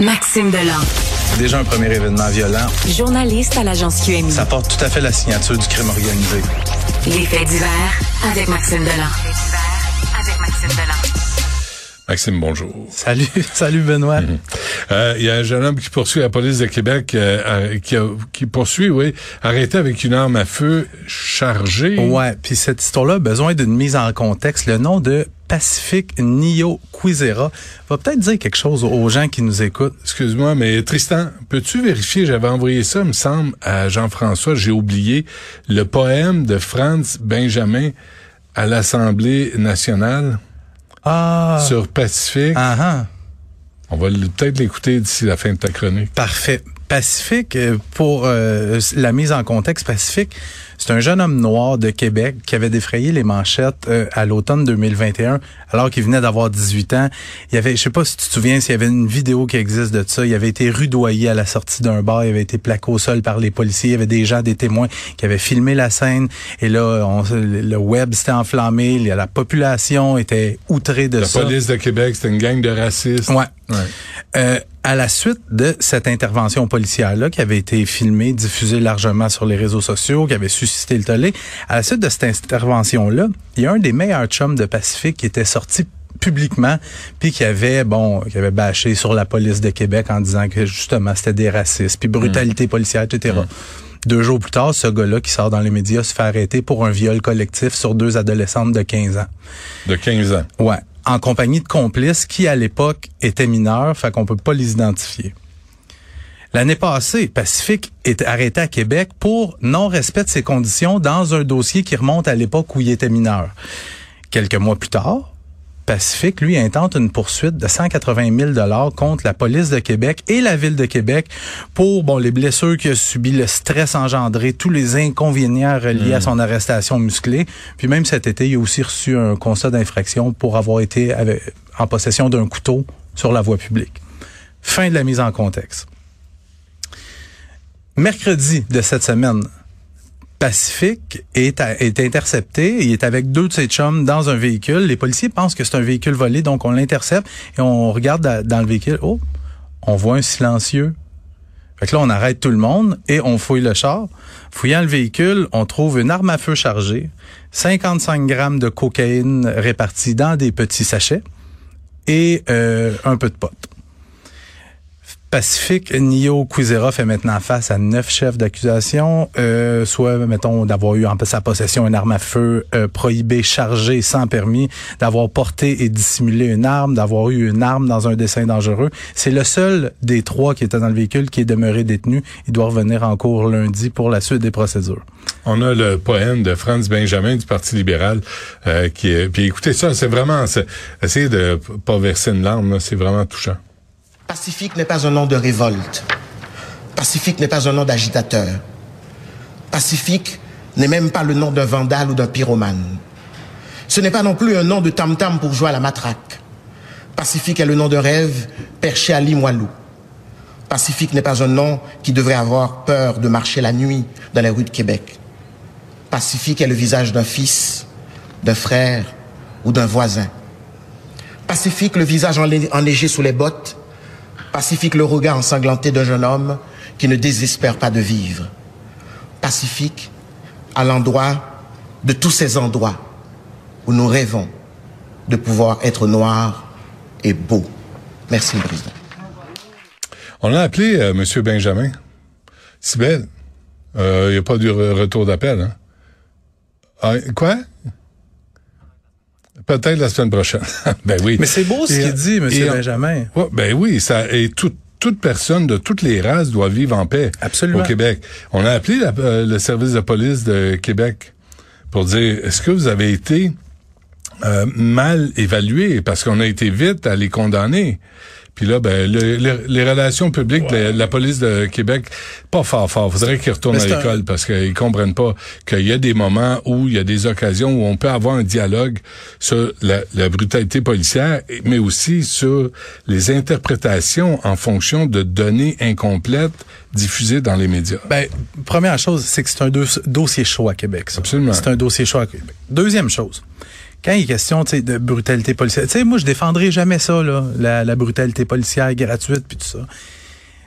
Maxime Delan. Déjà un premier événement violent. Journaliste à l'agence QMI. Ça porte tout à fait la signature du crime organisé. Les faits divers avec Maxime Delan. avec Maxime Delan. Maxime, bonjour. Salut, salut Benoît. Euh, Il y a un jeune homme qui poursuit la police de Québec, euh, qui, a- qui poursuit, oui, arrêté avec une arme à feu chargée. Ouais, puis cette histoire-là a besoin d'une mise en contexte. Le nom de Pacific Nio Quizera va peut-être dire quelque chose aux gens qui nous écoutent. Excuse-moi, mais Tristan, peux-tu vérifier, j'avais envoyé ça, me semble, à Jean-François, j'ai oublié, le poème de Franz Benjamin à l'Assemblée nationale Ah, sur Pacifique. ah, ah. On va peut-être l'écouter d'ici la fin de ta chronique. Parfait. Pacifique, euh, pour euh, la mise en contexte, Pacifique, c'est un jeune homme noir de Québec qui avait défrayé les manchettes euh, à l'automne 2021, alors qu'il venait d'avoir 18 ans. Il y avait, je sais pas si tu te souviens, s'il y avait une vidéo qui existe de ça. Il avait été rudoyé à la sortie d'un bar. Il avait été plaqué au sol par les policiers. Il y avait des gens, des témoins qui avaient filmé la scène. Et là, on- le web s'était enflammé. La population était outrée de La ça. police de Québec, c'était une gang de racistes. Ouais. Ouais. Euh, à la suite de cette intervention policière-là, qui avait été filmée, diffusée largement sur les réseaux sociaux, qui avait suscité le tollé, à la suite de cette intervention-là, il y a un des meilleurs chums de Pacifique qui était sorti publiquement puis qui avait bon qui avait bâché sur la police de Québec en disant que justement c'était des racistes puis brutalité policière etc. Deux jours plus tard, ce gars-là qui sort dans les médias se fait arrêter pour un viol collectif sur deux adolescentes de 15 ans. De 15 ans. Ouais, en compagnie de complices qui, à l'époque, étaient mineurs, fait qu'on peut pas les identifier. L'année passée, Pacifique est arrêté à Québec pour non-respect de ses conditions dans un dossier qui remonte à l'époque où il était mineur. Quelques mois plus tard, Pacifique, lui, intente une poursuite de 180 000 dollars contre la police de Québec et la ville de Québec pour bon les blessures qu'il a subies, le stress engendré, tous les inconvénients reliés à son arrestation musclée. Puis même cet été, il a aussi reçu un constat d'infraction pour avoir été avec- en possession d'un couteau sur la voie publique. Fin de la mise en contexte. Mercredi de cette semaine, Pacifique est, intercepté. Il est avec deux de ses chums dans un véhicule. Les policiers pensent que c'est un véhicule volé, donc on l'intercepte et on regarde dans, le véhicule. Oh, on voit un silencieux. Fait que là, on arrête tout le monde et on fouille le char. Fouillant le véhicule, on trouve une arme à feu chargée, 55 grammes de cocaïne répartis dans des petits sachets et euh, un peu de potes. Pacifique Nio Quizera fait maintenant face à neuf chefs d'accusation, euh, soit, mettons, d'avoir eu en sa possession une arme à feu euh, prohibée, chargée, sans permis, d'avoir porté et dissimulé une arme, d'avoir eu une arme dans un dessin dangereux. C'est le seul des trois qui était dans le véhicule qui est demeuré détenu. Il doit revenir en cours lundi pour la suite des procédures. On a le poème de Franz Benjamin du Parti libéral euh, qui est. Puis écoutez ça, c'est vraiment. Essayez de pas verser une larme, c'est vraiment touchant. Pacifique n'est pas un nom de révolte. Pacifique n'est pas un nom d'agitateur. Pacifique n'est même pas le nom d'un vandale ou d'un pyromane. Ce n'est pas non plus un nom de tam-tam pour jouer à la matraque. Pacifique est le nom de rêve perché à Limoilou. Pacifique n'est pas un nom qui devrait avoir peur de marcher la nuit dans les rues de Québec. Pacifique est le visage d'un fils, d'un frère ou d'un voisin. Pacifique, le visage enneigé sous les bottes. Pacifique, le regard ensanglanté d'un jeune homme qui ne désespère pas de vivre. Pacifique, à l'endroit de tous ces endroits où nous rêvons de pouvoir être noirs et beaux. Merci, le président. On a appelé euh, M. Benjamin. Sibelle, il n'y a pas du re- retour d'appel. Hein? Ah, quoi? Peut-être la semaine prochaine. ben oui. Mais c'est beau ce qu'il dit, M. Benjamin. Ouais, ben oui, ça et tout- toute personne de toutes les races doit vivre en paix Absolument. au Québec. On a appelé la- euh, le service de police de Québec pour dire est-ce que vous avez été euh, mal évalué? Parce qu'on a été vite à les condamner. Puis là, ben, le- le- les relations publiques, la, la police de Québec, pas fort fort. Faudrait qu'ils retournent à un- l'école parce qu'ils comprennent pas qu'il y a des moments où il y a des occasions où on peut avoir un dialogue sur la, la brutalité policière, mais aussi sur les interprétations en fonction de données incomplètes diffusées dans les médias. Ben, première chose, c'est que c'est un dos- dossier chaud à Québec. ça. Absolument. C'est un dossier chaud à Québec. Deuxième chose, quand il est question de brutalité policière, tu sais, moi, je défendrai jamais ça, là, la, la brutalité policière gratuite, puis tout ça.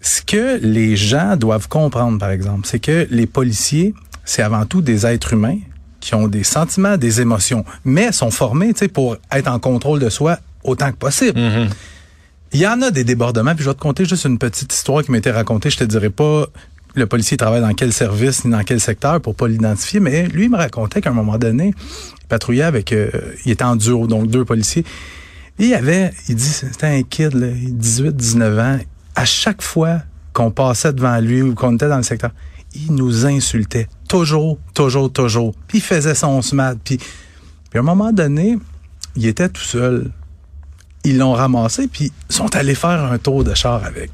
Ce que les gens doivent comprendre, par exemple, c'est que les policiers, c'est avant tout des êtres humains qui ont des sentiments, des émotions, mais sont formés pour être en contrôle de soi autant que possible. Il y en a des débordements, puis je vais te conter juste une petite histoire qui m'a été racontée. Je te dirai pas le policier travaille dans quel service ni dans quel secteur pour pas l'identifier, mais lui il me racontait qu'à un moment donné, il patrouillait avec, euh, il était en duo, donc deux policiers. Il avait, il dit, c'était un kid, là, 18, 19 ans. À chaque fois qu'on passait devant lui ou qu'on était dans le secteur, il nous insultait. Toujours, toujours, toujours. Puis il faisait son smart. Puis, puis à un moment donné, il était tout seul. Ils l'ont ramassé, puis sont allés faire un tour de char avec.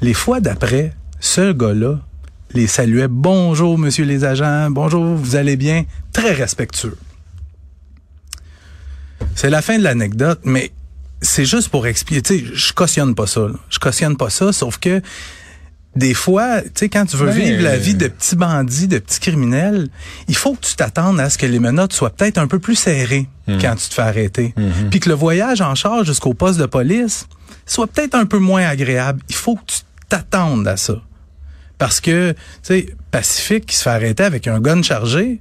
Les fois d'après, ce gars-là les saluait. Bonjour, monsieur les agents. Bonjour, vous allez bien? Très respectueux. C'est la fin de l'anecdote, mais c'est juste pour expliquer. Tu sais, je cautionne pas ça. là. Je cautionne pas ça, sauf que des fois, tu sais, quand tu veux Ben, vivre la vie de petits bandits, de petits criminels, il faut que tu t'attendes à ce que les menottes soient peut-être un peu plus serrées quand tu te fais arrêter. Puis que le voyage en charge jusqu'au poste de police soit peut-être un peu moins agréable. Il faut que tu t'attendes à ça. Parce que, tu sais, Pacifique qui se fait arrêter avec un gun chargé,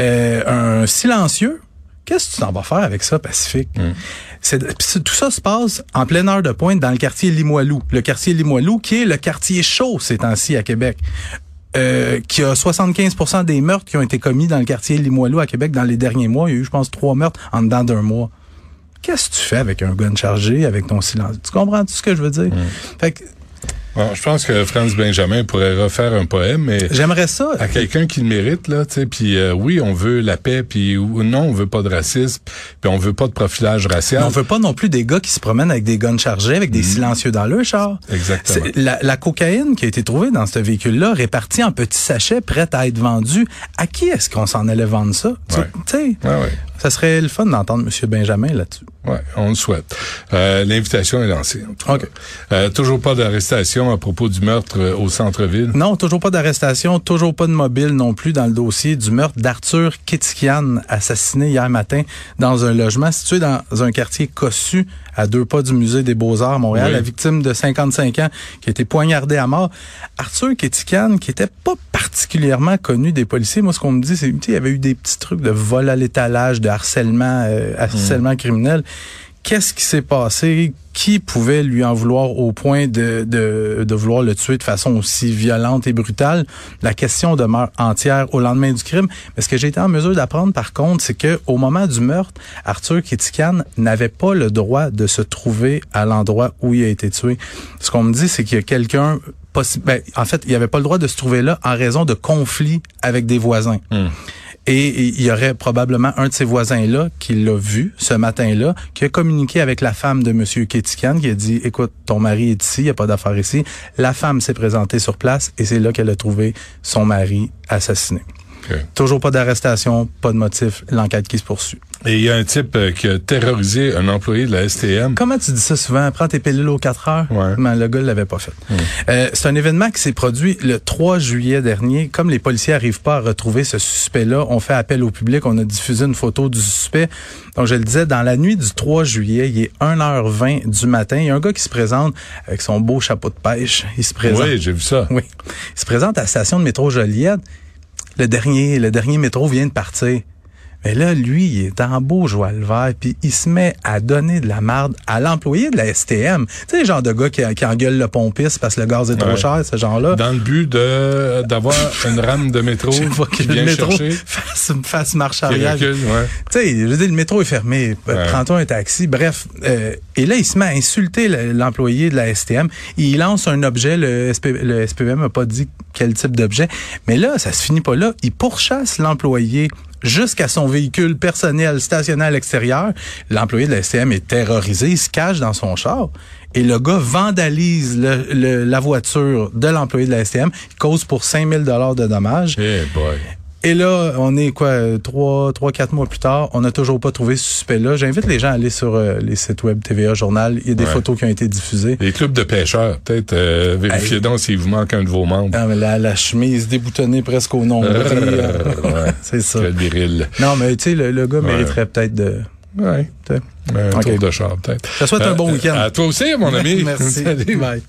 euh, un silencieux, qu'est-ce que tu t'en vas faire avec ça, Pacifique? C'est- tout ça se passe en pleine heure de pointe dans le quartier Limoilou. Le quartier Limoilou, qui est le quartier chaud ces temps-ci à Québec. Euh, qui a 75% des meurtres qui ont été commis dans le quartier Limoilou à Québec dans les derniers mois. Il y a eu, je pense, trois meurtres en dedans d'un mois. Qu'est-ce que tu fais avec un gun chargé, avec ton silence? Tu comprends tout ce que je veux dire? Fait que Bon, je pense que Franz Benjamin pourrait refaire un poème, mais j'aimerais ça. à quelqu'un qui le mérite là, tu sais, puis euh, oui, on veut la paix, puis ou- non, on veut pas de racisme, puis on veut pas de profilage racial. Mais on veut pas non plus des gars qui se promènent avec des guns chargés, avec des silencieux dans le char. Exactement. La, la cocaïne qui a été trouvée dans ce véhicule-là, répartie en petits sachets, prête à être vendue, à qui est-ce qu'on s'en allait vendre ça? Tu- Ouais. Tu sais, Ouais, ouais. Ça serait le fun d'entendre M. Benjamin là-dessus. Ouais, on le souhaite. Euh, L'invitation est lancée. en tout cas. OK. Euh, toujours pas d'arrestation à propos du meurtre euh, au centre-ville? Non, toujours pas d'arrestation, toujours pas de mobile non plus dans le dossier du meurtre d'Arthur Kitikian, assassiné hier matin dans un logement situé dans un quartier cossu à deux pas du musée des Beaux-Arts Montréal. Oui. La victime de 55 ans qui a été poignardée à mort. Arthur Kitikian, qui était pas particulièrement connu des policiers. Moi, ce qu'on me dit, c'est qu'il y avait eu des petits trucs de vol à l'étalage, de harcèlement, euh, harcèlement criminel. Qu'est-ce qui s'est passé? Qui pouvait lui en vouloir au point de, de, de vouloir le tuer de façon aussi violente et brutale? La question demeure entière au lendemain du crime. Mais ce que j'ai été en mesure d'apprendre, par contre, c'est que au moment du meurtre, Arthur Kitikan n'avait pas le droit de se trouver à l'endroit où il a été tué. Ce qu'on me dit, c'est qu'il y a quelqu'un ben, en fait, il n'avait pas le droit de se trouver là en raison de conflits avec des voisins. Et et il y aurait probablement un de ces voisins-là qui l'a vu ce matin-là, qui a communiqué avec la femme de Monsieur Kétikan, qui a dit, écoute, ton mari est ici, il n'y a pas d'affaire ici. La femme s'est présentée sur place et c'est là qu'elle a trouvé son mari assassiné. OK. Toujours pas d'arrestation, pas de motif, l'enquête qui se poursuit. Et il y a un type euh, qui a terrorisé un employé de la STM. Comment tu dis ça souvent? Prends tes pilules aux 4 heures? Ouais. Mais le gars ne l'avait pas fait. Euh, c'est un événement qui s'est produit le 3 juillet dernier. Comme les policiers arrivent pas à retrouver ce suspect-là, on fait appel au public. On a diffusé une photo du suspect. Donc, je le disais, dans la nuit du 3 juillet, il est 1h20 du matin. Il y a un gars qui se présente avec son beau chapeau de pêche. Il se présente. Oui, j'ai vu ça. Oui. Il se présente à la station de métro Joliette. Le dernier, le dernier métro vient de partir. Mais là, lui, il est en beau joie le vert, puis il se met à donner de la marde à l'employé de la STM. Tu sais, le genre de gars qui, qui engueule le pompiste parce que le gaz est trop Ouais. cher, ce genre-là. Dans le but de d'avoir une rame de métro qui le vient métro chercher, fasse, fasse marche arrière. Tu sais, je veux dire, le métro est fermé. Ouais. Prends-toi un taxi. Bref. euh, et là, il se met à insulter le- l'employé de la STM. Il lance un objet. Le, SP, le SPM n'a pas dit quel type d'objet. Mais là, ça se finit pas là. Il pourchasse l'employé jusqu'à son véhicule personnel stationné à l'extérieur. L'employé de la STM est terrorisé. Il se cache dans son char. Et le gars vandalise la voiture de l'employé de la STM. Il cause pour 5000 dollars de dommages. Eh. Et là, on est quoi, trois, trois, quatre mois plus tard, on n'a toujours pas trouvé ce suspect-là. J'invite les gens à aller sur euh, les sites web TVA Journal. Il y a des Ouais. photos qui ont été diffusées. Les clubs de pêcheurs, peut-être euh, vérifiez Hey. donc s'il vous manque un de vos membres. Ah, mais la, la chemise déboutonnée presque au nombril. Ouais. C'est ça. Quel viril. Non, mais tu sais, le, le gars Ouais. mériterait peut-être de... Ouais. Un tour de char, peut-être. Ça souhaite un bon Euh, week-end. À toi aussi, mon ami. Merci. Salut. Bye.